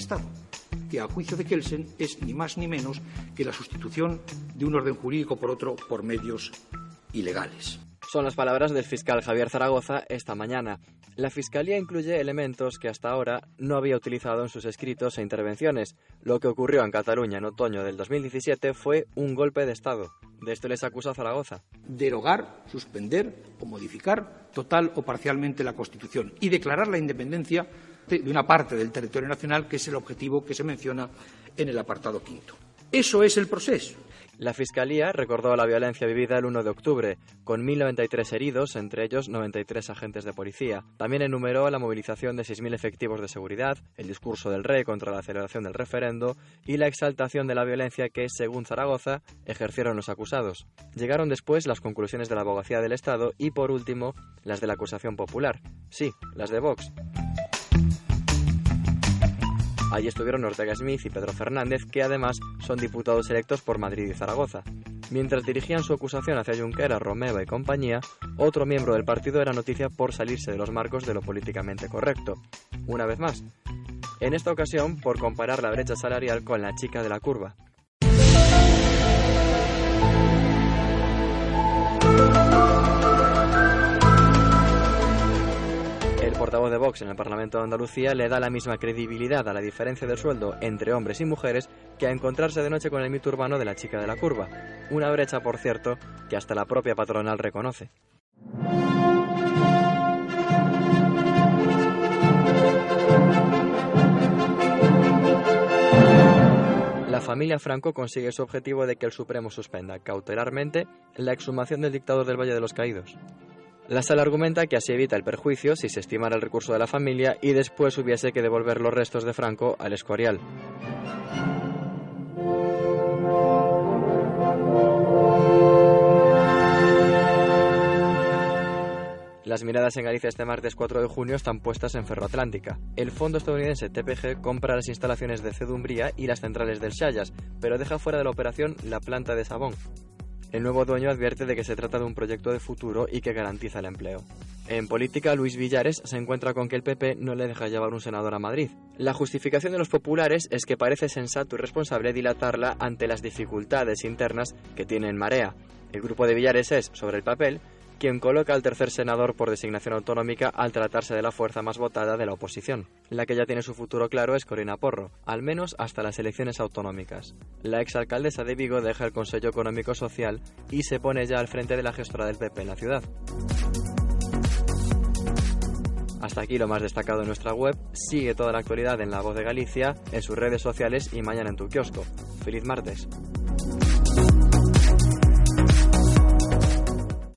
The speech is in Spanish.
Estado, que a juicio de Kelsen es ni más ni menos que la sustitución de un orden jurídico por otro por medios ilegales. Son las palabras del fiscal Javier Zaragoza esta mañana. La Fiscalía incluye elementos que hasta ahora no había utilizado en sus escritos e intervenciones. Lo que ocurrió en Cataluña en otoño del 2017 fue un golpe de Estado. De esto les acusa Zaragoza. Derogar, suspender o modificar total o parcialmente la Constitución y declarar la independencia de una parte del territorio nacional, que es el objetivo que se menciona en el apartado quinto. Eso es el proceso. La Fiscalía recordó la violencia vivida el 1 de octubre, con 1.093 heridos, entre ellos 93 agentes de policía. También enumeró la movilización de 6.000 efectivos de seguridad, el discurso del rey contra la celebración del referendo y la exaltación de la violencia que, según Zaragoza, ejercieron los acusados. Llegaron después las conclusiones de la abogacía del Estado y, por último, las de la acusación popular. Sí, las de Vox. Allí estuvieron Ortega Smith y Pedro Fernández, que además son diputados electos por Madrid y Zaragoza. Mientras dirigían su acusación hacia Junquera, Romeva y compañía, otro miembro del partido era noticia por salirse de los marcos de lo políticamente correcto. Una vez más. En esta ocasión, por comparar la brecha salarial con la chica de la curva. Portavoz de Vox en el Parlamento de Andalucía le da la misma credibilidad a la diferencia de sueldo entre hombres y mujeres que a encontrarse de noche con el mito urbano de la chica de la curva. Una brecha, por cierto, que hasta la propia patronal reconoce. La familia Franco consigue su objetivo de que el Supremo suspenda cautelarmente la exhumación del dictador del Valle de los Caídos. La sala argumenta que así evita el perjuicio si se estimara el recurso de la familia y después hubiese que devolver los restos de Franco al Escorial. Las miradas en Galicia este martes 4 de junio están puestas en Ferroatlántica. El fondo estadounidense TPG compra las instalaciones de Cedumbría y las centrales del Chayas, pero deja fuera de la operación la planta de Sabón. El nuevo dueño advierte de que se trata de un proyecto de futuro y que garantiza el empleo. En política, Luis Villares se encuentra con que el PP no le deja llevar un senador a Madrid. La justificación de los populares es que parece sensato y responsable dilatarla ante las dificultades internas que tiene en Marea. El grupo de Villares es, sobre el papel, quien coloca al tercer senador por designación autonómica al tratarse de la fuerza más votada de la oposición. La que ya tiene su futuro claro es Corina Porro, al menos hasta las elecciones autonómicas. La exalcaldesa de Vigo deja el Consejo Económico Social y se pone ya al frente de la gestora del PP en la ciudad. Hasta aquí lo más destacado en nuestra web. Sigue toda la actualidad en La Voz de Galicia, en sus redes sociales y mañana en tu kiosco. ¡Feliz martes!